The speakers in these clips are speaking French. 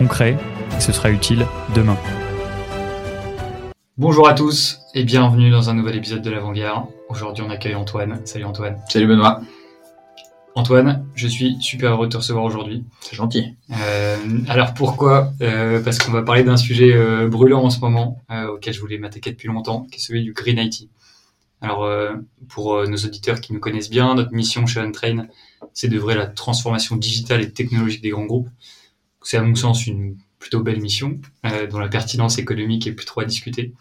concret, et ce sera utile demain. Bonjour à tous et bienvenue dans un nouvel épisode de l'Avant-Garde. Aujourd'hui, on accueille Antoine. Salut Antoine. Salut Benoît. Antoine, je suis super heureux de te recevoir aujourd'hui. C'est gentil. Euh, alors pourquoi? Euh, Parce qu'on va parler d'un sujet euh, brûlant en ce moment, euh, auquel je voulais m'attaquer depuis longtemps, qui est celui du Green IT. Alors euh, pour euh, nos auditeurs qui nous connaissent bien, notre mission chez Untrain, c'est d'œuvrer la transformation digitale et technologique des grands groupes. C'est à mon sens une plutôt belle mission, euh, dont la pertinence économique est plus trop à discuter.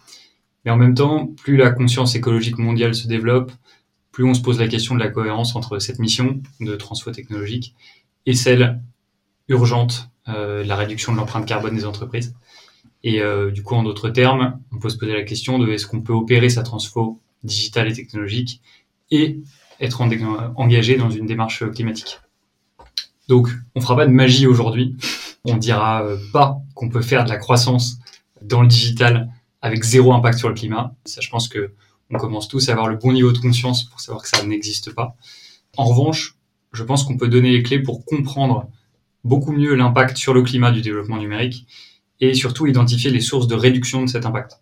Mais en même temps, plus la conscience écologique mondiale se développe, plus on se pose la question de la cohérence entre cette mission de transfo technologique et celle urgente euh, la réduction de l'empreinte carbone des entreprises. Et euh, du coup, en d'autres termes, on peut se poser la question de est-ce qu'on peut opérer sa transfo digitale et technologique et être en- engagé dans une démarche climatique. Donc, on fera pas de magie aujourd'hui. On dira euh, pas qu'on peut faire de la croissance dans le digital avec zéro impact sur le climat. Ça, je pense que on commence tous à avoir le bon niveau de conscience pour savoir que ça n'existe pas. En revanche, je pense qu'on peut donner les clés pour comprendre beaucoup mieux l'impact sur le climat du développement numérique et surtout identifier les sources de réduction de cet impact.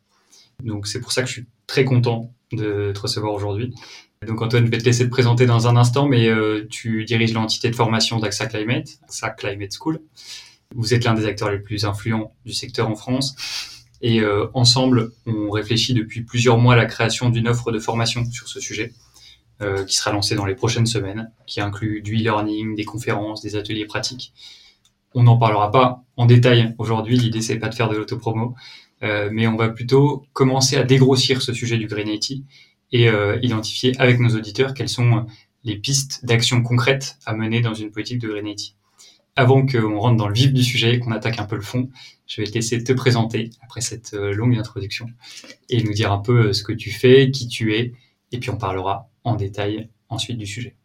Donc c'est pour ça que je suis très content de te recevoir aujourd'hui. Donc Antoine, je vais te laisser te présenter dans un instant, mais euh, tu diriges l'entité de formation d'AXA Climate, AXA Climate School. Vous êtes l'un des acteurs les plus influents du secteur en France. Et euh, ensemble, on réfléchit depuis plusieurs mois à la création d'une offre de formation sur ce sujet, euh, qui sera lancée dans les prochaines semaines, qui inclut du e-learning, des conférences, des ateliers pratiques. On n'en parlera pas en détail aujourd'hui, l'idée c'est pas de faire de l'autopromo, euh, mais on va plutôt commencer à dégrossir ce sujet du Green IT et euh, identifier avec nos auditeurs quelles sont les pistes d'action concrètes à mener dans une politique de Green IT. Avant qu'on rentre dans le vif du sujet et qu'on attaque un peu le fond, je vais te laisser te présenter après cette euh, longue introduction et nous dire un peu euh, ce que tu fais, qui tu es, et puis on parlera en détail ensuite du sujet.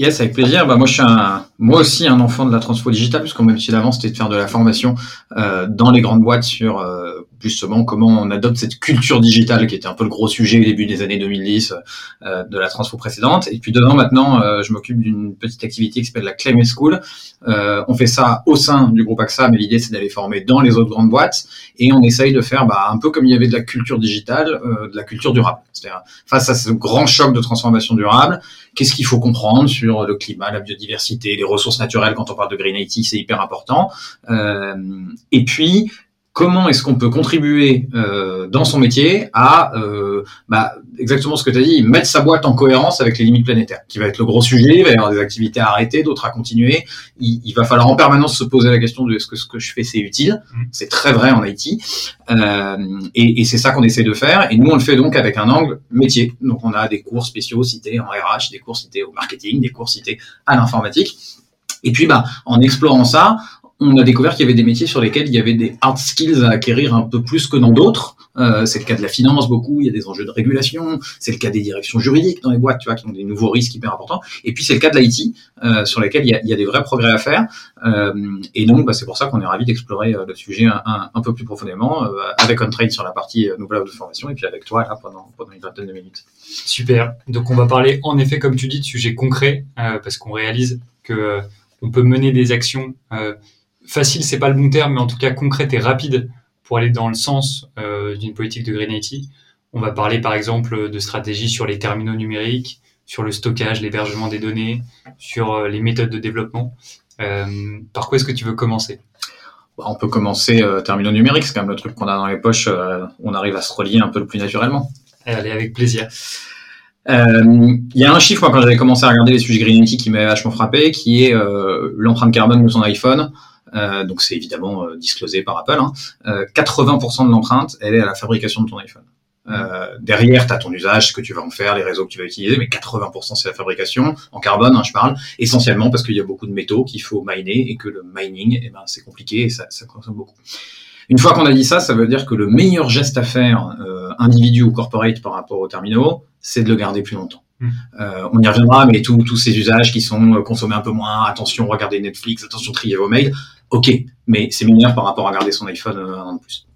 Yes, avec plaisir. Bah, moi, je suis un, moi aussi un enfant de la transfo digitale, puisqu'on m'a habitué d'avant, c'était de faire de la formation euh, dans les grandes boîtes sur justement comment on adopte cette culture digitale, qui était un peu le gros sujet au début des années 2010 euh, de la transfo précédente. Et puis dedans, maintenant, euh, je m'occupe d'une petite activité qui s'appelle la Climate School. Euh, on fait ça au sein du groupe AXA, mais l'idée, c'est d'aller former dans les autres grandes boîtes. Et on essaye de faire bah, un peu comme il y avait de la culture digitale, euh, de la culture durable. C'est-à-dire, face à ce grand choc de transformation durable, qu'est-ce qu'il faut comprendre sur le climat, la biodiversité, les ressources naturelles? Quand on parle de Green IT, c'est hyper important. Euh, et puis, comment est-ce qu'on peut contribuer euh, dans son métier à euh, bah, exactement ce que tu as dit, mettre sa boîte en cohérence avec les limites planétaires, qui va être le gros sujet, il va y avoir des activités à arrêter, d'autres à continuer. Il, il va falloir en permanence se poser la question de est-ce que ce que je fais c'est utile. Mhm. C'est très vrai en IT. Euh, et, et c'est ça qu'on essaie de faire. Et nous, on le fait donc avec un angle métier. Donc, on a des cours spéciaux cités en RH, des cours cités au marketing, des cours cités à l'informatique. Et puis, bah, en explorant ça, on a découvert qu'il y avait des métiers sur lesquels il y avait des hard skills à acquérir un peu plus que dans d'autres. Euh, c'est le cas de la finance beaucoup, il y a des enjeux de régulation, c'est le cas des directions juridiques dans les boîtes, tu vois, qui ont des nouveaux risques hyper importants. Et puis c'est le cas de l'IT, euh, sur lesquels il y, a, il des vrais progrès à faire. Euh, et donc bah, c'est pour ça qu'on est ravi d'explorer euh, le sujet un, peu plus profondément, avec OnTrade sur la partie nouvelle de formation, et puis avec toi là pendant, pendant une vingtaine de minutes. Super. Donc on va parler en effet, comme tu dis, de sujets concrets, parce qu'on réalise que on peut mener des actions faciles, c'est pas le bon terme, mais en tout cas concrètes et rapides pour aller dans le sens euh, d'une politique de Green IT. On va parler par exemple de stratégies sur les terminaux numériques, sur le stockage, l'hébergement des données, sur euh, les méthodes de développement. Euh, par quoi est-ce que tu veux commencer? Bah, on peut commencer euh, terminaux numériques, c'est quand même le truc qu'on a dans les poches, euh, on arrive à se relier un peu le plus naturellement. Allez, avec plaisir. Euh, Il y a un chiffre, moi, quand j'avais commencé à regarder les sujets Green IT qui m'avait vachement frappé, qui est l'empreinte carbone de son iPhone. Euh, donc c'est évidemment euh, disclosé par Apple. Hein. Euh, 80% de l'empreinte, elle est à la fabrication de ton iPhone. Euh, derrière, tu as ton usage, ce que tu vas en faire, les réseaux que tu vas utiliser, mais 80% c'est la fabrication, en carbone, hein, je parle, essentiellement parce qu'il y a beaucoup de métaux qu'il faut miner et que le mining, eh ben, c'est compliqué et ça, ça consomme beaucoup. Une fois qu'on a dit ça, ça veut dire que le meilleur geste à faire, euh, individu ou corporate par rapport aux terminaux, c'est de le garder plus longtemps. Mmh. Euh, on y reviendra, mais tous ces usages qui sont euh, consommés un peu moins, attention, regardez Netflix, attention, trier vos mails, ok, mais c'est meilleur par rapport à garder son iPhone un an de plus.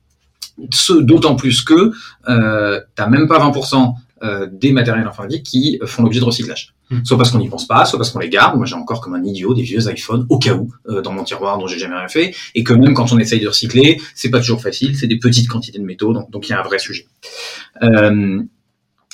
Ce d'autant plus que euh, t'as même pas 20% euh, des matériels informatiques qui font l'objet de recyclage. Hmm. Soit parce qu'on n'y pense pas, soit parce qu'on les garde. Moi, j'ai encore comme un idiot des vieux iPhones au cas où euh, dans mon tiroir dont j'ai jamais rien fait, et que même quand on essaye de recycler, c'est pas toujours facile. C'est des petites quantités de métaux, donc donc il y a un vrai sujet. Euh,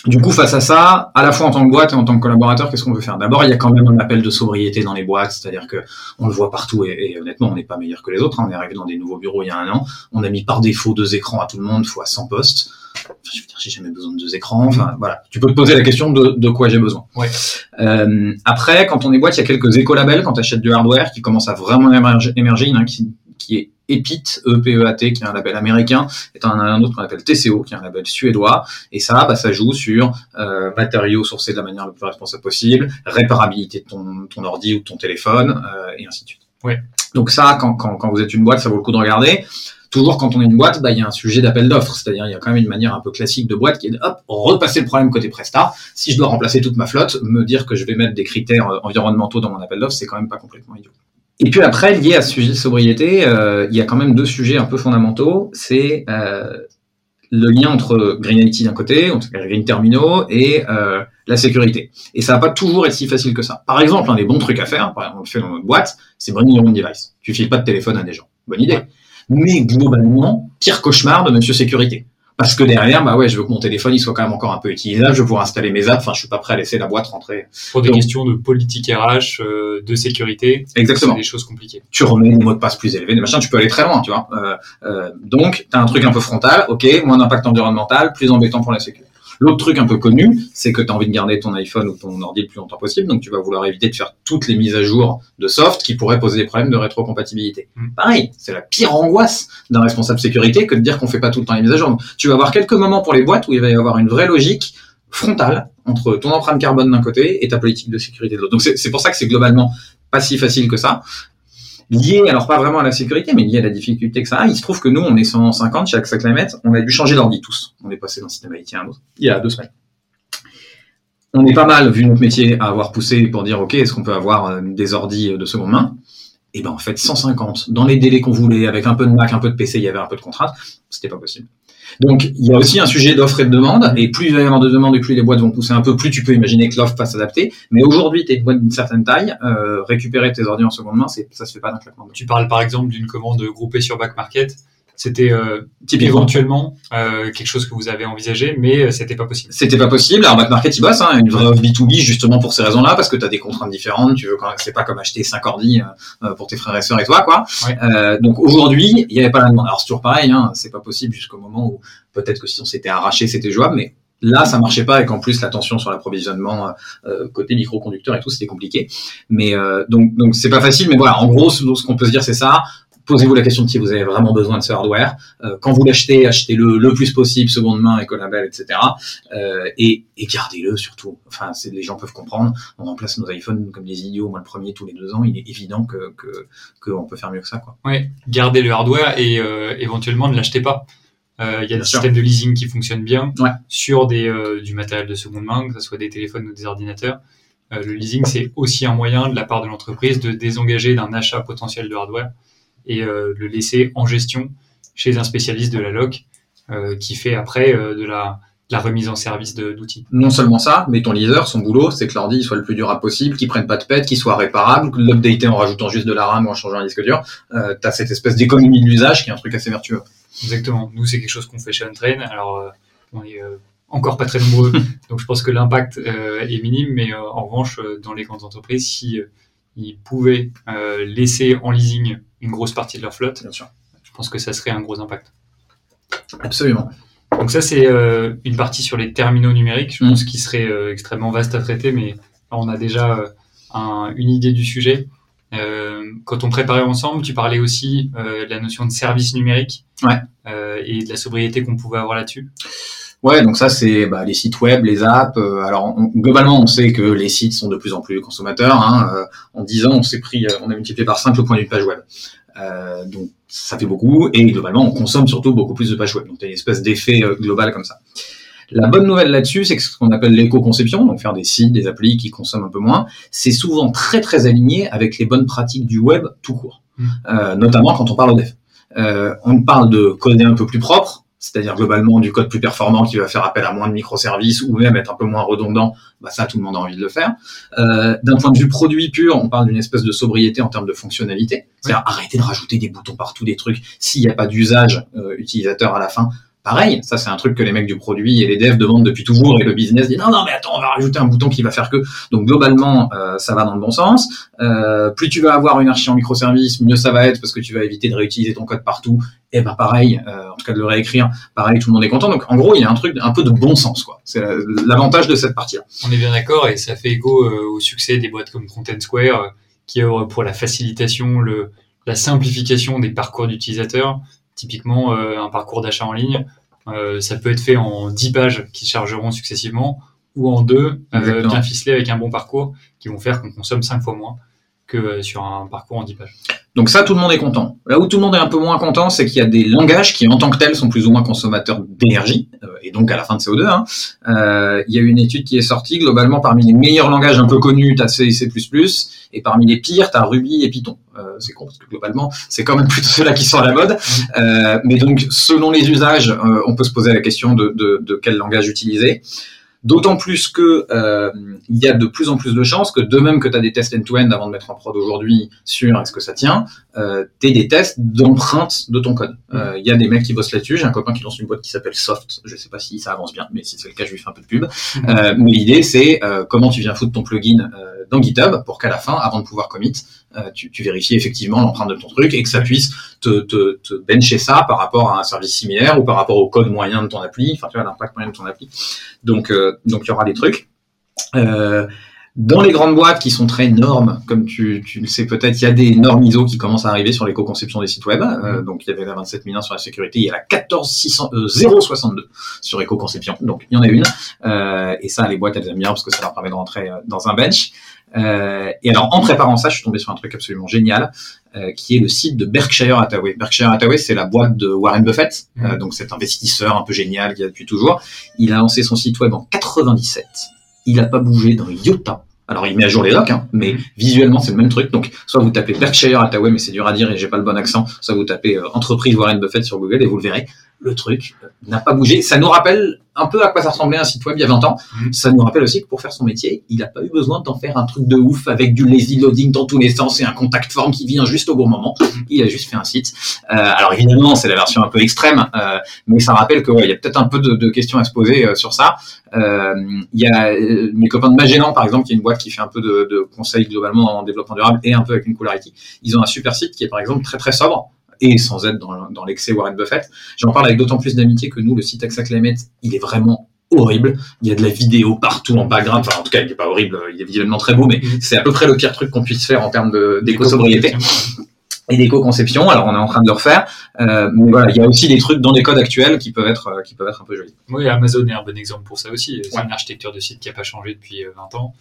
du coup, face à ça, à la fois en tant que boîte et en tant que collaborateur, qu'est-ce qu'on veut faire? D'abord, il y a quand même un appel de sobriété dans les boîtes, c'est-à-dire que on le voit partout et, honnêtement, on n'est pas meilleur que les autres. Hein. On est arrivé dans des nouveaux bureaux il y a un an, on a mis par défaut deux écrans à tout le monde, fois 100 postes. Enfin, je veux dire, j'ai jamais besoin de deux écrans. Enfin, voilà, tu peux te poser la question de, de quoi j'ai besoin. Ouais. Euh, après, quand on est boîte, il y a quelques écolabels quand tu achètes du hardware qui commencent à vraiment émerger. émerger. Il y en a qui, qui est EPIT, E-P-E-A-T, qui est un label américain, et un, un autre qu'on appelle TCO, qui est un label suédois. Et ça, bah, ça joue sur euh, matériaux sourcés de la manière la plus responsable possible, réparabilité de ton, ton ordi ou de ton téléphone, euh, et ainsi de suite. Ouais. Donc ça, quand, quand, quand vous êtes une boîte, ça vaut le coup de regarder toujours quand on est une boîte, bah, il y a un sujet d'appel d'offres. C'est-à-dire, il y a quand même une manière un peu classique de boîte qui est de, hop, repasser le problème côté Presta. Si je dois remplacer toute ma flotte, me dire que je vais mettre des critères euh, environnementaux dans mon appel d'offres, c'est quand même pas complètement idiot. Et puis après, lié à ce sujet de sobriété, euh, il y a quand même deux sujets un peu fondamentaux. C'est euh, le lien entre Green IT d'un côté, entre Green Terminaux, et euh, la sécurité. Et ça va pas toujours être si facile que ça. Par exemple, un des bons trucs à faire, par exemple, on le fait dans notre boîte, c'est bring your own device. Tu files pas de téléphone à des gens. Bonne idée. Mais globalement, pire cauchemar de Monsieur Sécurité. Parce que derrière, bah ouais, je veux que mon téléphone il soit quand même encore un peu utilisable, je veux pouvoir installer mes apps, enfin je suis pas prêt à laisser la boîte rentrer. Pour des questions de politique RH, euh, de sécurité, exactement, des choses compliquées. Tu remets des mots de passe plus élevés, des machins, tu peux aller très loin, tu vois. Euh, euh, donc tu as un truc un peu frontal, ok, moins d'impact environnemental, plus embêtant pour la sécurité. L'autre truc un peu connu, c'est que tu as envie de garder ton iPhone ou ton ordi le plus longtemps possible, donc tu vas vouloir éviter de faire toutes les mises à jour de soft qui pourraient poser des problèmes de rétrocompatibilité. Mm. Pareil, c'est la pire angoisse d'un responsable sécurité que de dire qu'on fait pas tout le temps les mises à jour. tu vas avoir quelques moments pour les boîtes où il va y avoir une vraie logique frontale entre ton empreinte carbone d'un côté et ta politique de sécurité de l'autre. Donc c'est pour ça que c'est globalement pas si facile que ça lié, alors pas vraiment à la sécurité, mais lié à la difficulté que ça a. Il se trouve que nous, on est 150 chez AXA Climate, on a dû changer d'ordi tous. On est passé d'un système IT à un autre, il y a deux semaines. On est pas mal, vu notre métier, à avoir poussé pour dire, OK, est-ce qu'on peut avoir euh, des ordis de seconde main? Et ben en fait, 150, dans les délais qu'on voulait, avec un peu de Mac, un peu de PC, il y avait un peu de contraintes, c'était pas possible. Donc, il y a aussi un sujet d'offre et de demande, et plus il y avoir de demande et plus les boîtes vont pousser un peu, plus tu peux imaginer que l'offre va s'adapter. Mais aujourd'hui, tu es une boîte d'une certaine taille, euh, récupérer tes ordinateurs en seconde main, ça se fait pas d'un claquement. Tu parles par exemple d'une commande groupée sur Back Market c'était euh, éventuellement euh, quelque chose que vous avez envisagé, mais euh, c'était pas possible. C'était pas possible. Alors, Market, il bosse, hein, une vraie B2B justement pour ces raisons-là, parce que tu as des contraintes différentes. Tu veux quand c'est pas comme acheter 5 ordi euh, pour tes frères et sœurs et toi, quoi. Euh, donc aujourd'hui, il y avait pas la demande. Alors c'est toujours pareil, hein, c'est pas possible jusqu'au moment où peut-être que si on s'était arraché, c'était jouable, mais Là, ça marchait pas et qu'en plus la tension sur l'approvisionnement euh, côté microconducteurs et tout, c'était compliqué. Mais euh, donc donc c'est pas facile. Mais voilà, en gros, ce, ce qu'on peut se dire, c'est ça posez-vous la question de si vous avez vraiment besoin de ce hardware. Euh, quand vous l'achetez, achetez-le le plus possible, seconde main, écolabel, etc. Euh, et, et gardez-le surtout. Enfin, c'est, les gens peuvent comprendre. On remplace nos iPhones comme des idiots. Moi, le premier tous les deux ans, il est évident que qu'on peut faire mieux que ça. Quoi. Ouais, gardez le hardware et euh, éventuellement ne l'achetez pas. Euh, il y a des systèmes de leasing qui fonctionnent bien ouais. sur des, euh, du matériel de seconde main, que ce soit des téléphones ou des ordinateurs. Euh, le leasing, c'est aussi un moyen de la part de l'entreprise de désengager d'un achat potentiel de hardware et euh, le laisser en gestion chez un spécialiste de la loc euh, qui fait après euh, de la la remise en service d'outils. Non seulement ça, mais ton leaser, son boulot, c'est que l'ordi soit le plus durable possible, qu'il prenne pas de pète, qu'il soit réparable, l'updater en rajoutant juste de la RAM ou en changeant un disque dur. Euh, tu as cette espèce d'économie de l'usage qui est un truc assez vertueux. Exactement. Nous, c'est quelque chose qu'on fait chez Untrain. Alors, euh, on est euh, encore pas très nombreux, donc je pense que l'impact est minime, mais en revanche, dans les grandes entreprises, si ils pouvaient laisser en leasing une grosse partie de leur flotte, Bien sûr. je pense que ça serait un gros impact. Absolument. Donc ça, c'est euh, une partie sur les terminaux numériques, je pense, qui serait euh, extrêmement vaste à traiter, mais on a déjà euh, un, une idée du sujet. Quand on préparait ensemble, tu parlais aussi de la notion de service numérique Ouais. et de la sobriété qu'on pouvait avoir là-dessus. Ouais, donc ça c'est bah, les sites web, les apps. Euh, alors globalement, on sait que les sites sont de plus en plus consommateurs. Hein, euh, en 10 ans, on s'est pris, on a multiplié par 5 le point d'une page web. donc ça fait beaucoup et globalement, on consomme surtout beaucoup plus de pages web. Donc il y a une espèce d'effet global comme ça. La bonne nouvelle là-dessus, c'est que ce qu'on appelle l'éco-conception, donc faire des sites, des applis qui consomment un peu moins, c'est souvent très très aligné avec les bonnes pratiques du web tout court, mmh. euh, notamment quand on parle au dev. Euh, on parle de coder un peu plus propre, c'est-à-dire globalement du code plus performant qui va faire appel à moins de microservices ou même être un peu moins redondant, bah ça tout le monde a envie de le faire. Euh, D'un point de vue produit pur, on parle d'une espèce de sobriété en termes de fonctionnalité, c'est-à-dire arrêter de rajouter des boutons partout, des trucs, s'il n'y a pas d'usage euh, utilisateur à la fin, Pareil, ça c'est un truc que les mecs du produit et les devs demandent depuis toujours et le business dit non non mais attends on va rajouter un bouton qui va faire que donc globalement euh, ça va dans le bon sens. Euh, plus tu vas avoir une archi en microservice, mieux ça va être parce que tu vas éviter de réutiliser ton code partout. Et ben pareil, euh, en tout cas de le réécrire, pareil tout le monde est content. Donc en gros il y a un truc un peu de bon sens quoi. C'est l'avantage de cette partie-là. On est bien d'accord et ça fait écho au succès des boîtes comme Content Square qui œuvrent pour la facilitation, le la simplification des parcours d'utilisateurs Typiquement, euh, un parcours d'achat en ligne, euh, ça peut être fait en 10 pages qui chargeront successivement ou en deux, euh, bien ficelés avec un bon parcours qui vont faire qu'on consomme 5 fois moins sur un parcours en 10 pages. Donc ça, tout le monde est content. Là où tout le monde est un peu moins content, c'est qu'il y a des langages qui, en tant que tels, sont plus ou moins consommateurs d'énergie, et donc à la fin de CO2. Hein. Euh, il y a une étude qui est sortie, globalement, parmi les meilleurs langages un peu connus, tu as C et C++, et parmi les pires, tu as Ruby et Python. Euh, c'est con, parce que globalement, c'est quand même plutôt ceux-là qui sont à la mode. Euh, mais donc, selon les usages, euh, on peut se poser la question de quel langage utiliser. D'autant plus que euh, il y a de plus en plus de chances que de même que tu as des tests end-to-end avant de mettre en prod aujourd'hui sur est-ce que ça tient, euh, tu des tests d'empreinte de ton code. Mm. Euh, il y a des mecs qui bossent là-dessus. J'ai un copain qui lance une boîte qui s'appelle Soft. Je sais pas si ça avance bien, mais si c'est le cas, je lui fais un peu de pub. Mm. Euh, mais l'idée, c'est euh, comment tu viens foutre ton plugin dans GitHub pour qu'à la fin, avant de pouvoir commit, tu, tu, vérifies effectivement l'empreinte de ton truc et que ça puisse te, te, te bencher ça par rapport à un service similaire ou par rapport au code moyen de ton appli, enfin tu vois l'impact moyen de ton appli. Donc donc il y aura des trucs. Euh, dans les grandes boîtes qui sont très normes, comme tu, tu le sais peut-être, il y a des normes ISO qui commencent à arriver sur l'éco-conception des sites web. Euh, donc il y avait la 27001 sur la sécurité, il y a la 14600 euh, 062 sur éco-conception. Donc il y en a une. Euh, et ça, les boîtes elles aiment bien parce que ça leur permet de rentrer euh, dans un bench. Euh, et alors en préparant ça, je suis tombé sur un truc absolument génial, euh, qui est le site de Berkshire Hathaway. Berkshire Hathaway, c'est la boîte de Warren Buffett, mmh. donc cet investisseur un peu génial qui a depuis toujours. Il a lancé son site web en 97 il n'a pas bougé dans iota. Alors il met à jour les docs, hein, mais visuellement c'est le même truc. Donc soit vous tapez Berkshire Hathaway, mais c'est dur à dire et j'ai pas le bon accent. Soit vous tapez euh, entreprise Warren Buffett sur Google et vous le verrez. Le truc n'a pas bougé. Ça nous rappelle un peu à quoi ça ressemblait un site web il y a 20 ans. Mhm. Ça nous rappelle aussi que pour faire son métier, il n'a pas eu besoin d'en faire un truc de ouf avec du lazy loading dans tous les sens et un contact form qui vient juste au bon moment. Mhm. Il a juste fait un site. Euh, alors évidemment, c'est la version un peu extrême, euh, mais ça rappelle que ouais, il y a peut-être un peu de, de, questions à se poser euh, sur ça. Il y a mes copains de Magellan, par exemple, qui est une boîte qui fait un peu de, de conseils globalement en développement durable et un peu avec une colarity. Ils ont un super site qui est par exemple très très sobre et sans être dans, dans l'excès Warren Buffett. J'en parle avec d'autant plus d'amitié que nous, le site AXA Climate, il est vraiment horrible. Il y a de la vidéo partout en background. Enfin, en tout cas, il n'est pas horrible. Il est visuellement très beau, mais mm. c'est à peu près le pire truc qu'on puisse faire en termes d'éco-sobriété. Et d'éco-conception, alors on est en train de le refaire, euh, mais voilà, il y a aussi des trucs dans les codes actuels qui peuvent être qui peuvent être un peu jolis. Oui, Amazon est un bon exemple pour ça aussi. C'est une architecture de site qui n'a pas changé depuis 20 euh, ans.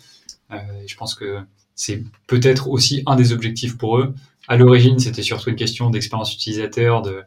Euh, je pense que c'est peut-être aussi un des objectifs pour eux. À l'origine, c'était surtout une question d'expérience utilisateur, de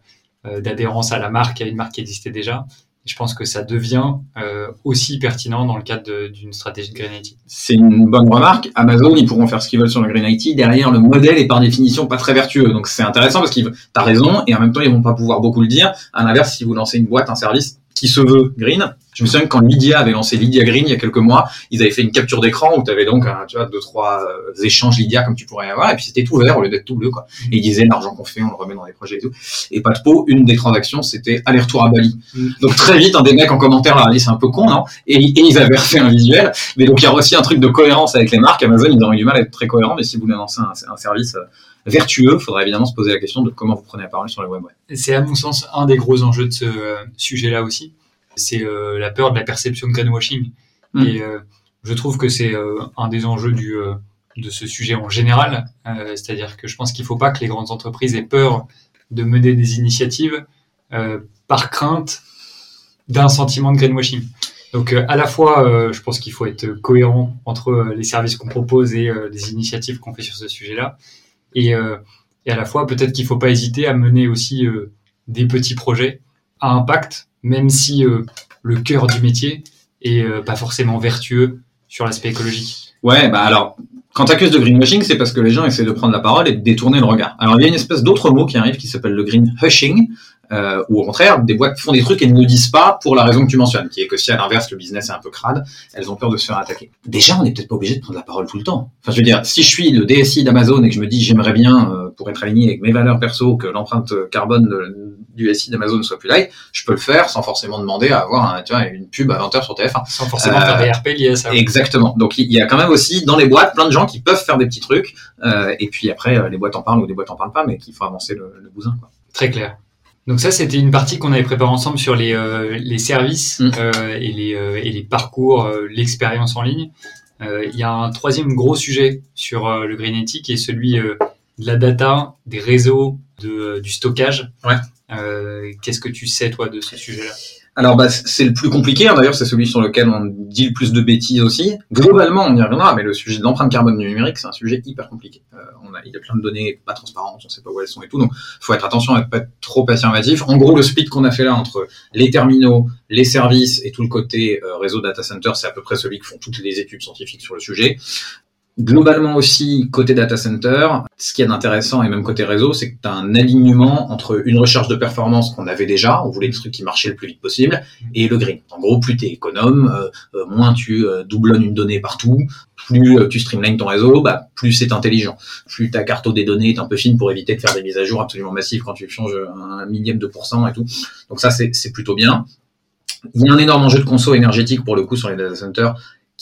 euh, d'adhérence à la marque, à une marque qui existait déjà je pense que ça devient euh, aussi pertinent dans le cadre d'une stratégie de Green IT. C'est une bonne remarque. Amazon, ils pourront faire ce qu'ils veulent sur le Green IT. Derrière, le modèle est par définition pas très vertueux. Donc c'est intéressant parce qu'ils, t'as raison, et en même temps, ils vont pas pouvoir beaucoup le dire. À l'inverse, si vous lancez une boîte, un service qui se veut green, je me souviens que quand Lydia avait lancé Lydia Green il y a quelques mois, ils avaient fait une capture d'écran où tu avais donc tu vois deux trois euh, échanges Lydia comme tu pourrais avoir et puis c'était tout vert au lieu d'être tout bleu quoi. Et ils disaient l'argent qu'on fait, on le remet dans des projets et tout. Et pas de peau, une des transactions c'était aller-retour à Bali. Mm. Donc très vite un des mecs en commentaire leur a dit c'est un peu con non? Et, ils avaient refait un visuel. Mais donc il y a aussi un truc de cohérence avec les marques. Amazon ils ont eu du mal à être très cohérents, mais si vous voulez lancer un, un service euh, vertueux, il faudra évidemment se poser la question de comment vous prenez la parole sur le web. C'est à mon sens un des gros enjeux de ce euh, sujet-là aussi c'est euh, la peur de la perception de greenwashing. Mm. Et euh, je trouve que c'est euh, un des enjeux du, de ce sujet en général. C'est-à-dire que je pense qu'il ne faut pas que les grandes entreprises aient peur de mener des initiatives par crainte d'un sentiment de greenwashing. Donc à la fois, je pense qu'il faut être cohérent entre les services qu'on propose et les initiatives qu'on fait sur ce sujet-là, et, et, à la fois peut-être qu'il ne faut pas hésiter à mener aussi des petits projets à impact, même si le cœur du métier est pas forcément vertueux sur l'aspect écologique. Ouais, bah alors quand tu accuses de greenwashing, c'est parce que les gens essaient de prendre la parole et de détourner le regard. Alors il y a une espèce d'autre mot qui arrive qui s'appelle le green hushing, euh, ou au contraire, des boîtes font des trucs et ne disent pas pour la raison que tu mentionnes, qui est que si à l'inverse le business est un peu crade, elles ont peur de se faire attaquer. Déjà, on n'est peut-être pas obligé de prendre la parole tout le temps. Enfin, je veux dire, si je suis le DSI d'Amazon et que je me dis j'aimerais bien, euh, pour être aligné avec mes valeurs perso, que l'empreinte carbone du SI d'Amazon soit plus light, je peux le faire sans forcément demander à avoir un, tu vois, une pub à 20h sur TF1. Sans forcément faire des RP liés à ça. Exactement. Donc il y a quand même aussi dans les boîtes plein de gens qui peuvent faire des petits trucs, euh, et puis après les boîtes en parlent ou les boîtes en parlent pas, mais qu'il faut avancer le, le bousin. Quoi. Très clair. Donc ça, c'était une partie qu'on avait préparée ensemble sur les, euh, les services mm. euh, et, les, euh, et les parcours, l'expérience en ligne. Il y a un troisième gros sujet sur le Green Ethic qui est celui de la data, des réseaux, de, du stockage. Ouais. Qu'est-ce que tu sais, toi, de ce sujet-là? Alors bah, c'est le plus compliqué, hein. d'ailleurs c'est celui sur lequel on dit le plus de bêtises aussi. Globalement on y reviendra, mais le sujet de l'empreinte carbone numérique c'est un sujet hyper compliqué. Euh, on a, il y a plein de données pas transparentes, on sait pas où elles sont et tout, donc faut être attention à ne pas être trop affirmatif. En gros le split qu'on a fait là entre les terminaux, les services et tout le côté euh, réseau data center, c'est à peu près celui que font toutes les études scientifiques sur le sujet. Globalement aussi, côté data center, ce qui est intéressant et même côté réseau, c'est que tu as un alignement entre une recherche de performance qu'on avait déjà, on voulait des trucs qui marchaient le plus vite possible, et le green. En gros, plus tu es économe, euh, euh, moins tu euh, doublonnes une donnée partout, plus tu streamlines ton réseau, bah, plus c'est intelligent. Plus ta carte des données est un peu fine pour éviter de faire des mises à jour absolument massives quand tu changes un millième de pourcent et tout. Donc ça, c'est plutôt bien. Il y a un énorme enjeu de conso énergétique pour le coup sur les data centers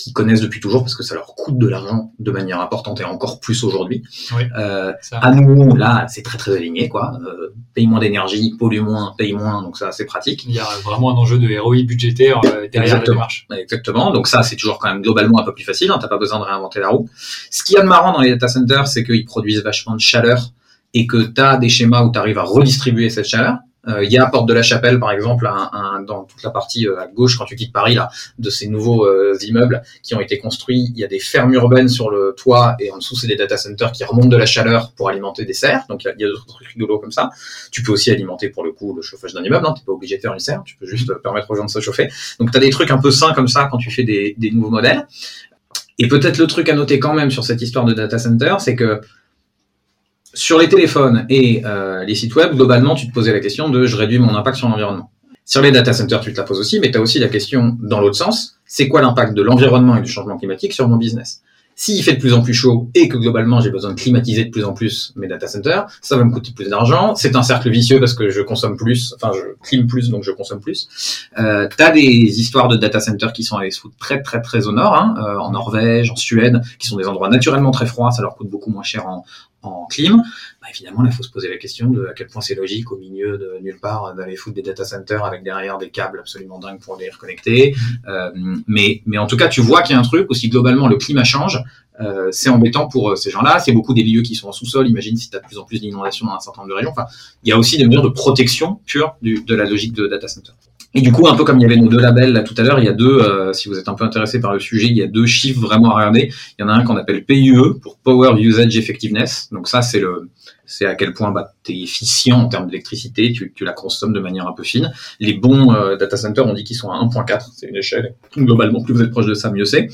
qui connaissent depuis toujours parce que ça leur coûte de l'argent de manière importante et encore plus aujourd'hui. Oui, euh, à nous, là, c'est très très aligné, quoi. Euh, paye moins d'énergie, pollue moins, paye moins, donc ça c'est pratique. Il y a vraiment un enjeu de ROI budgétaire euh, derrière la démarche. Exactement. Donc ça c'est toujours quand même globalement un peu plus facile. Hein, T'as pas besoin de réinventer la roue. Ce qu'il y a de marrant dans les data centers, c'est qu'ils produisent vachement de chaleur et que tu as des schémas où tu arrives à redistribuer cette chaleur. Euh, il y a à Porte de la Chapelle, par exemple, un, un, dans toute la partie euh, à gauche quand tu quittes Paris, là, de ces nouveaux euh, immeubles qui ont été construits. Il y a des fermes urbaines sur le toit et en dessous, c'est des data centers qui remontent de la chaleur pour alimenter des serres. Donc, il y a, d'autres trucs rigolos comme ça. Tu peux aussi alimenter, pour le coup, le chauffage d'un immeuble. Hein. Tu pas obligé de faire une serre. Tu peux juste permettre aux gens de se chauffer. Donc, tu as des trucs un peu sains comme ça quand tu fais des, des nouveaux modèles. Et peut-être le truc à noter quand même sur cette histoire de data center, c'est que sur les téléphones et euh, les sites web, globalement, tu te posais la question de je réduis mon impact sur l'environnement. Sur les data centers, tu te la poses aussi, mais tu as aussi la question dans l'autre sens, c'est quoi l'impact de l'environnement et du changement climatique sur mon business? S'il fait de plus en plus chaud et que globalement j'ai besoin de climatiser de plus en plus mes data centers, ça va me coûter plus d'argent. C'est un cercle vicieux parce que je consomme plus, enfin je clime plus donc je consomme plus. Euh, T'as des histoires de data centers qui sont allés foutre très très très au nord, hein, euh, en Norvège, en Suède, qui sont des endroits naturellement très froids, ça leur coûte beaucoup moins cher en, en clim, bah évidemment, il faut se poser la question de à quel point c'est logique au milieu de nulle part d'aller foutre des data centers avec derrière des câbles absolument dingues pour les reconnecter. Euh, mais, en tout cas, tu vois qu'il y a un truc aussi globalement le climat change. Euh, c'est embêtant pour euh, ces gens-là. C'est beaucoup des lieux qui sont en sous-sol. Imagine si tu as de plus en plus d'inondations dans un certain nombre de régions. Enfin, il y a aussi des mesures de protection pure de la logique de data center. Et du coup, un peu comme il y avait nos deux labels là tout à l'heure, il y a deux, euh, si vous êtes un peu intéressé par le sujet, il y a deux chiffres vraiment à regarder. Il y en a un qu'on appelle PUE pour Power Usage Effectiveness. Donc ça, c'est le, c'est à quel point bah, tu es efficient en termes d'électricité, tu, tu, la consommes de manière un peu fine. Les bons euh, data centers, on dit qu'ils sont à 1.4, c'est une échelle. Globalement, plus vous êtes proche de ça, mieux c'est.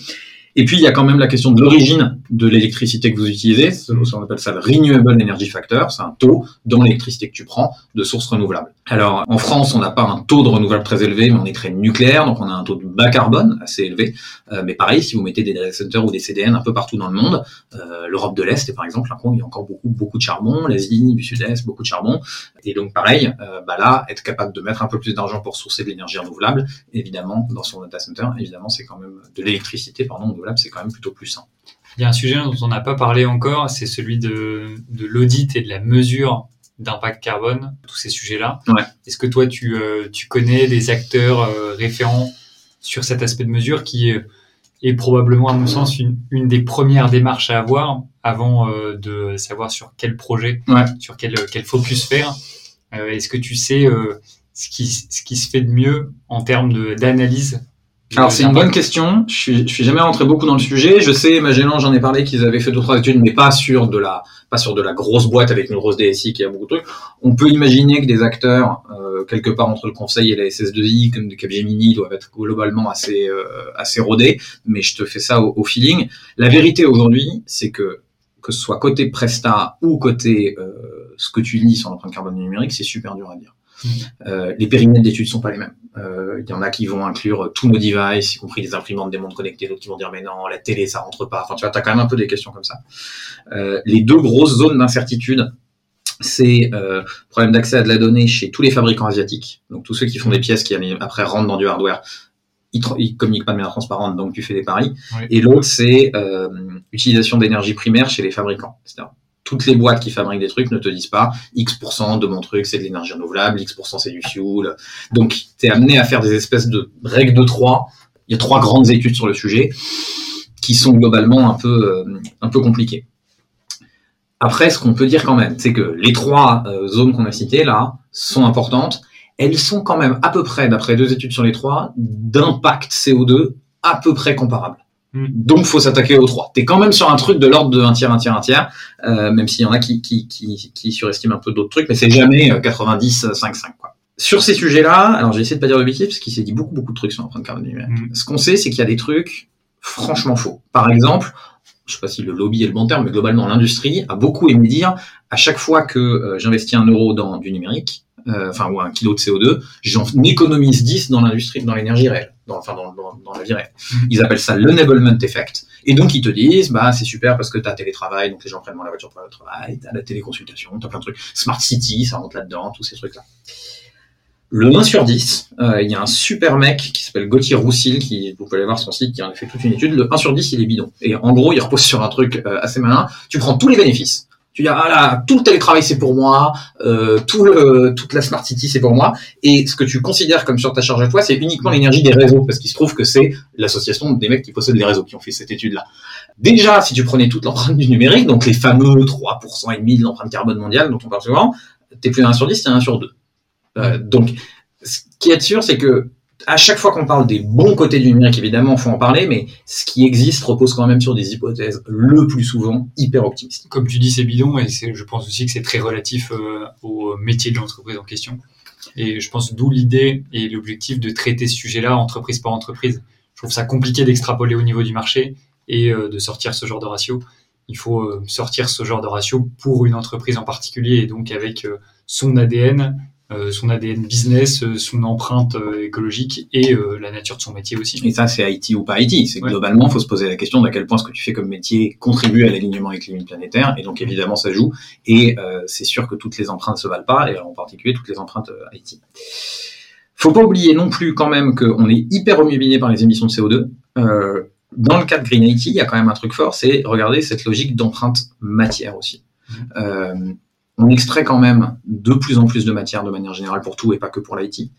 Et puis, il y a quand même la question de l'origine de l'électricité que vous utilisez. On appelle ça le Renewable Energy Factor. C'est un taux dans l'électricité que tu prends de sources renouvelables. Alors, en France, on n'a pas un taux de renouvelable très élevé, mais on est très nucléaire, donc on a un taux de bas carbone assez élevé. Euh, mais pareil, si vous mettez des data centers ou des CDN un peu partout dans le monde, euh, l'Europe de l'Est, par exemple, il y a encore beaucoup, beaucoup de charbon, l'Asie du Sud-Est, beaucoup de charbon. Et donc, pareil, euh, bah là, être capable de mettre un peu plus d'argent pour sourcer de l'énergie renouvelable, évidemment, dans son data center, évidemment, c'est quand même de l'électricité, pardon, renouvelable, c'est quand même plutôt plus sain. Il y a un sujet dont on n'a pas parlé encore, c'est celui de, de l'audit et de la mesure d'impact carbone, tous ces sujets-là. Ouais. Est-ce que toi, tu, euh, tu connais des acteurs euh, référents sur cet aspect de mesure qui est, est probablement, à mon sens, une, une, des premières démarches à avoir avant euh, de savoir sur quel projet, ouais. sur quel, quel focus faire? Est-ce que tu sais ce qui, ce qui se fait de mieux en termes d'analyse alors c'est une bonne question. Je suis, je suis jamais rentré beaucoup dans le sujet. Je sais, Magellan, j'en ai parlé qu'ils avaient fait deux trois études, mais pas sur de la, pas sur de la grosse boîte avec une grosse DSI qui a beaucoup de trucs. On peut imaginer que des acteurs euh, quelque part entre le conseil et la SS2I, comme de Capgemini, doivent être globalement assez euh, assez rodés. Mais je te fais ça au, feeling. La vérité aujourd'hui, c'est que que ce soit côté Presta ou côté euh, ce que tu lis sur l'empreinte carbone numérique, c'est super dur à dire. Euh, les périmètres d'études sont pas les mêmes. Euh, il y en a qui vont inclure tous nos devices, y compris les imprimantes des montres connectées, d'autres qui vont dire mais non, la télé ça rentre pas. Enfin, tu vois, as quand même un peu des questions comme ça. Euh, les deux grosses zones d'incertitude, c'est euh, problème d'accès à de la donnée chez tous les fabricants asiatiques. Donc tous ceux qui font des pièces qui après rentrent dans du hardware, ils, ils communiquent pas de manière transparente, donc tu fais des paris. Et l'autre, c'est euh, utilisation d'énergie primaire chez les fabricants. C'est-à-dire toutes les boîtes qui fabriquent des trucs ne te disent pas X% de mon truc c'est de l'énergie renouvelable, X% c'est du fuel. Donc tu es amené à faire des espèces de règles de trois. Il y a trois grandes études sur le sujet qui sont globalement un peu, euh, un peu compliquées. Après, ce qu'on peut dire quand même, c'est que les trois euh, zones qu'on a citées là sont importantes. Elles sont quand même à peu près, d'après deux études sur les trois, d'impact CO2 à peu près comparables. Donc, faut s'attaquer aux trois. T'es quand même sur un truc de l'ordre de un tiers, un tiers, un tiers, euh, même s'il y en a qui, qui, qui, qui surestiment un peu d'autres trucs, mais c'est jamais 90, 5, 5, quoi. Sur ces sujets-là, alors j'ai essayé de pas dire de bêtises, parce qu'il s'est dit beaucoup, beaucoup de trucs sur l'empreinte carbone numérique. Mm. Ce qu'on sait, c'est qu'il y a des trucs franchement faux. Par exemple, je sais pas si le lobby est le bon terme, mais globalement, l'industrie a beaucoup aimé dire, à chaque fois que euh, j'investis un euro dans du numérique, enfin, ou un kilo de CO2, j'en économise 10 dans l'industrie, dans l'énergie réelle dans, enfin dans, dans, dans la vie réelle. Mhm. Ils appellent ça l'enablement effect. Et donc ils te disent, bah c'est super parce que tu as télétravail, donc les gens prennent moins la voiture pour le travail, tu as la téléconsultation, tu as plein de trucs. Smart City, ça rentre là-dedans, tous ces trucs-là. Le 1 sur 10, euh, il y a un super mec qui s'appelle Gauthier Roussil, qui, vous pouvez aller voir son site, qui a fait toute une étude. Le 1 sur 10, il est bidon. Et en gros, il repose sur un truc euh, assez malin. Tu prends tous les bénéfices. Tu dis ah là tout le télétravail c'est pour moi, euh, tout le, toute la smart city c'est pour moi, et ce que tu considères comme sur ta charge à toi c'est uniquement l'énergie des réseaux parce qu'il se trouve que c'est l'association des mecs qui possèdent les réseaux qui ont fait cette étude là. Déjà si tu prenais toute l'empreinte du numérique, donc les fameux 3% et demi de l'empreinte carbone mondiale dont on parle souvent, t'es plus un 1 sur 10, t'es 1 sur 2. Euh, donc ce qui est sûr c'est que à chaque fois qu'on parle des bons côtés du numérique, évidemment, il faut en parler, mais ce qui existe repose quand même sur des hypothèses le plus souvent hyper optimistes. Comme tu dis, c'est bidon, et je pense aussi que c'est très relatif euh, au métier de l'entreprise en question. Et je pense d'où l'idée et l'objectif de traiter ce sujet-là entreprise par entreprise. Je trouve ça compliqué d'extrapoler au niveau du marché et euh, de sortir ce genre de ratio. Il faut euh, sortir ce genre de ratio pour une entreprise en particulier et donc avec son ADN son ADN business, euh, son empreinte euh, écologique et la nature de son métier aussi. Et ça, c'est IT ou pas IT. C'est globalement, il faut se poser la question de à quel point ce que tu fais comme métier contribue à l'alignement avec les limites planétaires. Et donc, évidemment, ça joue. Et c'est sûr que toutes les empreintes se valent pas, et en particulier toutes les empreintes IT. Faut pas oublier non plus quand même qu'on est hyper omnubilé par les émissions de CO2. dans le cas de Green IT, il y a quand même un truc fort, c'est regarder cette logique d'empreinte matière aussi. Mmh on extrait quand même de plus en plus de matière de manière générale pour tout et pas que pour l'IT.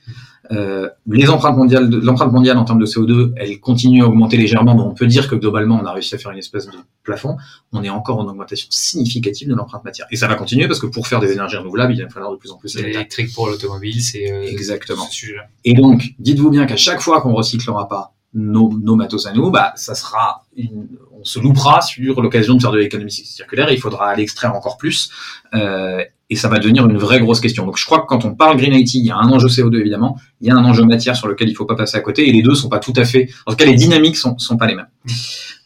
Euh, les empreintes mondiales, l'empreinte mondiale en termes de CO2, elle continue à augmenter légèrement, mais on peut dire que globalement, on a réussi à faire une espèce de plafond. On est encore en augmentation significative de l'empreinte matière. Et ça va continuer parce que pour faire des énergies renouvelables, il va falloir de plus en plus l'électrique pour l'automobile, c'est euh, exactement. Ce sujet-là. Et donc, dites-vous bien qu'à chaque fois qu'on recyclera pas nos, nos matos à nous, bah, ça sera une, on se loupera sur l'occasion de faire de l'économie circulaire. Il faudra aller extraire encore plus, euh, et ça va devenir une vraie grosse question. Donc, je crois que quand on parle green IT, il y a un enjeu CO2 évidemment, il y a un enjeu matière sur lequel il faut pas passer à côté, et les deux sont pas tout à fait. En tout cas, les dynamiques sont, sont pas les mêmes.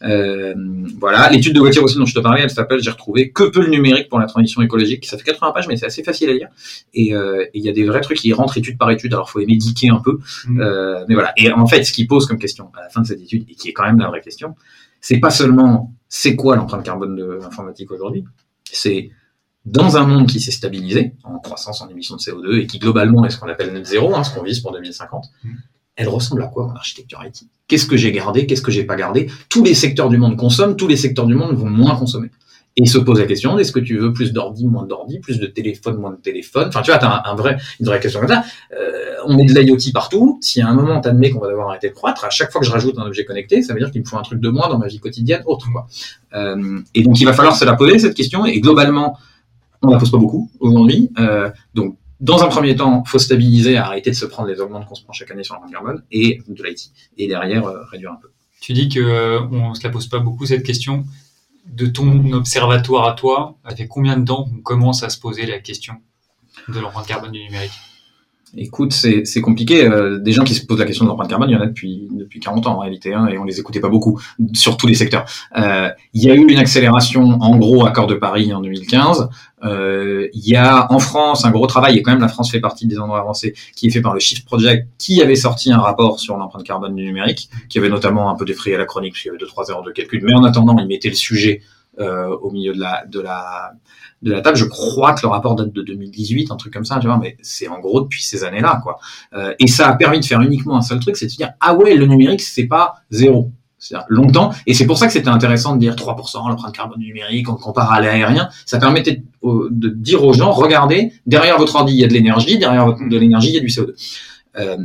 Euh, voilà, l'étude de voiture aussi dont je te parlais, elle s'appelle, j'ai retrouvé que peut le numérique pour la transition écologique? Ça fait 80 pages, mais c'est assez facile à lire. Et euh, il y a des vrais trucs qui rentrent étude par étude. Alors, faut aimer geeker un peu, mmh. euh, mais voilà. Et en fait, ce qui pose comme question à la fin de cette étude, et qui est quand même la vraie question, c'est pas seulement c'est quoi l'empreinte carbone de l'informatique aujourd'hui, c'est dans un monde qui s'est stabilisé en croissance en émissions de CO2 et qui globalement est ce qu'on appelle net zéro, hein, ce qu'on vise pour 2050, mmh. elle ressemble à quoi en architecture IT Qu'est-ce que j'ai gardé Qu'est-ce que j'ai pas gardé? Tous les secteurs du monde consomment, tous les secteurs du monde vont moins consommer. Et se pose la question, est-ce que tu veux plus d'ordi, moins d'ordi, plus de téléphone, moins de téléphone? Enfin, tu vois, tu un, vrai, une vraie question comme ça. Euh, on met de l'IoT partout. Si à un moment, tu admets qu'on va devoir arrêter de croître, à chaque fois que je rajoute un objet connecté, ça veut dire qu'il me faut un truc de moins dans ma vie quotidienne, autre. Quoi. Euh, et donc, il va falloir se la poser, cette question. Et globalement, on la pose pas beaucoup aujourd'hui. Euh, donc, dans un premier temps, faut stabiliser, arrêter de se prendre les augments qu'on se prend chaque année sur l'empreinte carbone et de l'IT. Et derrière, réduire un peu. Tu dis que on se la pose pas beaucoup cette question. De ton observatoire à toi, ça fait combien de temps qu'on commence à se poser la question de l'empreinte carbone du numérique? Écoute, c'est compliqué. Euh, des gens qui se posent la question de l'empreinte carbone, il y en a depuis depuis 40 ans en réalité, hein, et on les écoutait pas beaucoup sur tous les secteurs. Euh, il y a eu une accélération, en gros, accord de Paris en 2015. Euh, il y a en France un gros travail, et quand même la France fait partie des endroits avancés, qui est fait par le Shift Project, qui avait sorti un rapport sur l'empreinte carbone du numérique, qui avait notamment un peu défrayé la chronique, parce qu'il y avait deux trois erreurs de calcul. Mais en attendant, il mettait le sujet euh, au milieu de la de la de la table. Je crois que le rapport date de 2018, un truc comme ça, tu vois, mais c'est en gros depuis ces années-là, quoi. Euh, et ça a permis de faire uniquement un seul truc, c'est de dire ah ouais, le numérique c'est pas zéro. C'est-à-dire longtemps, et c'est pour ça que c'était intéressant de dire 3% l'empreinte carbone numérique, on compare à l'aérien. Ça permettait de, dire aux gens, regardez, derrière votre ordi il y a de l'énergie, derrière de l'énergie il y a du CO2. Euh,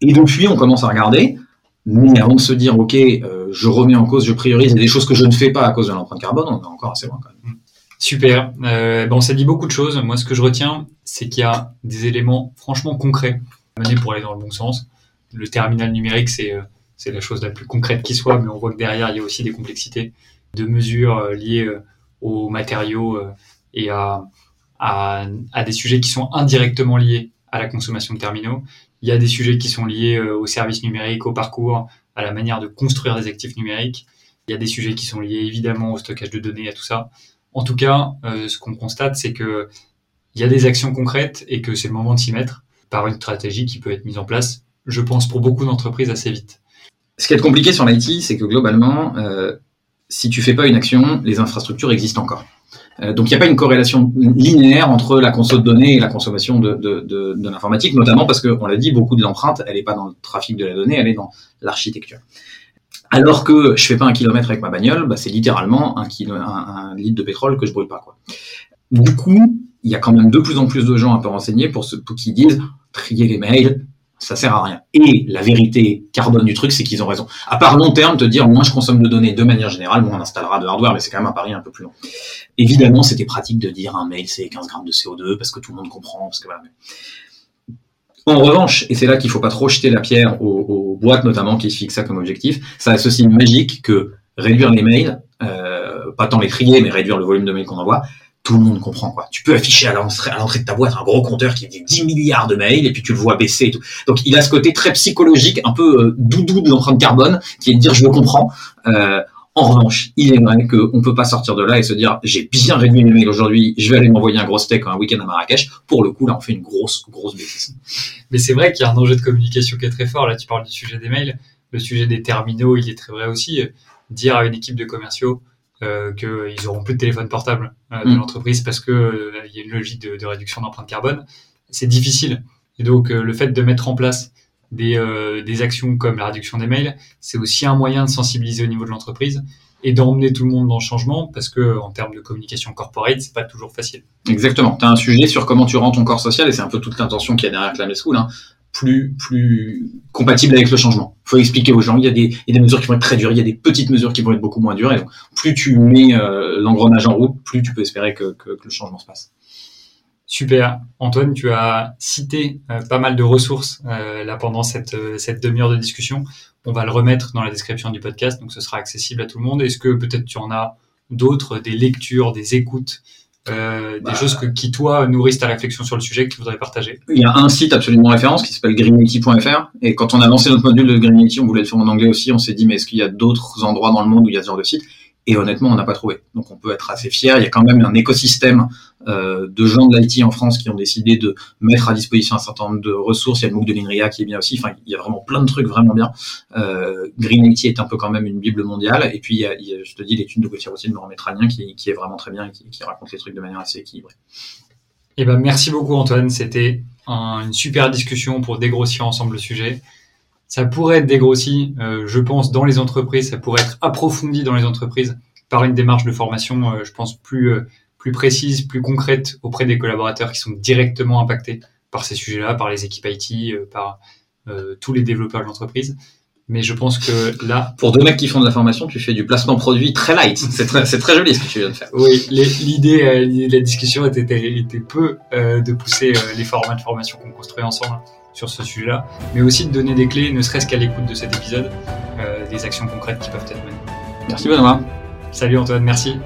et depuis on commence à regarder, mais avant de se dire ok, euh, je remets en cause, je priorise des choses que je ne fais pas à cause de l'empreinte carbone, on est encore assez loin quand même. Super. Euh, bon, ça dit beaucoup de choses. Moi, ce que je retiens, c'est qu'il y a des éléments franchement concrets menés pour aller dans le bon sens. Le terminal numérique, c'est euh, la chose la plus concrète qui soit, mais on voit que derrière, il y a aussi des complexités de mesures euh, liées euh, aux matériaux et à, à, à, des sujets qui sont indirectement liés à la consommation de terminaux. Il y a des sujets qui sont liés aux services numériques, au parcours, à la manière de construire des actifs numériques. Il y a des sujets qui sont liés évidemment au stockage de données, à tout ça. En tout cas, euh, ce qu'on constate, c'est que il y a des actions concrètes et que c'est le moment de s'y mettre par une stratégie qui peut être mise en place, je pense, pour beaucoup d'entreprises assez vite. Ce qui est compliqué sur l'IT, c'est que globalement, euh, si tu fais pas une action, les infrastructures existent encore. Euh, donc il n'y a pas une corrélation linéaire entre la conso de données et la consommation de, de, l'informatique, notamment parce qu'on l'a dit, beaucoup de l'empreinte, elle n'est pas dans le trafic de la donnée, elle est dans l'architecture. Alors que je fais pas un kilomètre avec ma bagnole, bah, c'est littéralement un, litre de pétrole que je brûle pas. Quoi. Du coup, il y a quand même de plus en plus de gens un peu renseignés pour, ce, pour qui disent trier les mails, ça sert à rien. Et la vérité carbone du truc, c'est qu'ils ont raison. À part long terme, te dire moins je consomme de données de manière générale, moins on installera de hardware, mais c'est quand même un pari un peu plus long. Évidemment, c'était pratique de dire un mail c'est 15 grammes de CO2 parce que tout le monde comprend, parce que voilà. En revanche, et c'est là qu'il faut pas trop jeter la pierre aux, boîtes notamment qui se fixent ça comme objectif, ça a ceci magique que réduire les mails, euh, pas tant les trier, mais réduire le volume de mails qu'on envoie, tout le monde comprend quoi. Tu peux afficher à l'entrée de ta boîte un gros compteur qui dit 10 milliards de mails et puis tu le vois baisser et tout. Donc il a ce côté très psychologique, un peu euh, doudou de l'empreinte carbone, qui est de dire je le comprends. Euh, en revanche, il est vrai qu'on ne peut pas sortir de là et se dire j'ai bien réduit mes mails aujourd'hui, je vais aller m'envoyer un gros steak un week-end à Marrakech. Pour le coup, là, on fait une grosse, grosse bêtise. Mais c'est vrai qu'il y a un enjeu de communication qui est très fort. Là, tu parles du sujet des mails. Le sujet des terminaux, il est très vrai aussi. Dire à une équipe de commerciaux euh, qu'ils auront plus de téléphone portable euh, de mm. l'entreprise parce que euh, y a une logique de, de réduction d'empreinte carbone, c'est difficile. Et donc, euh, le fait de mettre en place des, euh, des actions comme la réduction des mails, c'est aussi un moyen de sensibiliser au niveau de l'entreprise et d'emmener tout le monde dans le changement parce que en termes de communication corporate, c'est pas toujours facile. Exactement. Tu as un sujet sur comment tu rends ton corps social et c'est un peu toute l'intention qu'il y a derrière Climate School, hein, plus compatible avec le changement. Faut expliquer aux gens, il y a des il mesures qui vont être très dures, il y a des petites mesures qui vont être beaucoup moins dures plus tu mets euh, l'engrenage en route, plus tu peux espérer que le changement se passe. Super. Antoine, tu as cité euh, pas mal de ressources euh, là pendant cette, euh, cette demi-heure de discussion. On va le remettre dans la description du podcast, donc ce sera accessible à tout le monde. Est-ce que peut-être tu en as d'autres, des lectures, des écoutes, des bah. choses que, qui, toi, nourrissent ta réflexion sur le sujet que tu voudrais partager? Il y a un site absolument référence qui s'appelle greenity.fr. Et quand on a lancé notre module de Greenity, on voulait le faire en anglais aussi. On s'est dit, mais est-ce qu'il y a d'autres endroits dans le monde où il y a ce genre de site? Et honnêtement, on n'a pas trouvé. Donc on peut être assez fier. Il y a quand même un écosystème euh, de gens de l'IT en France qui ont décidé de mettre à disposition un certain nombre de ressources. Il y a le MOOC de l'INRIA qui est bien aussi. Enfin, il y a vraiment plein de trucs vraiment bien. Euh, Green IT est un peu quand même une bible mondiale. Et puis, je te dis, l'étude de Gauthier aussi de Mohamed Ranien qui, qui est vraiment très bien et qui, raconte les trucs de manière assez équilibrée. Eh ben, merci beaucoup Antoine. C'était un, une super discussion pour dégrossir ensemble le sujet ça pourrait être dégrossi, euh, je pense, dans les entreprises, ça pourrait être approfondi dans les entreprises par une démarche de formation, euh, je pense, plus, euh, plus précise, plus concrète auprès des collaborateurs qui sont directement impactés par ces sujets-là, par les équipes IT, par tous les développeurs de l'entreprise. Mais je pense que là. Pour deux mecs qui font de la formation, tu fais du placement produit très light. C'est très, c'est très joli ce que tu viens de faire. Oui, l'idée, euh, de la discussion était, était peu euh, de pousser euh, les formats de formation qu'on construit ensemble sur ce sujet-là, mais aussi de donner des clés, ne serait-ce qu'à l'écoute de cet épisode, des actions concrètes qui peuvent être menées. Merci Benoît. Salut Antoine, merci.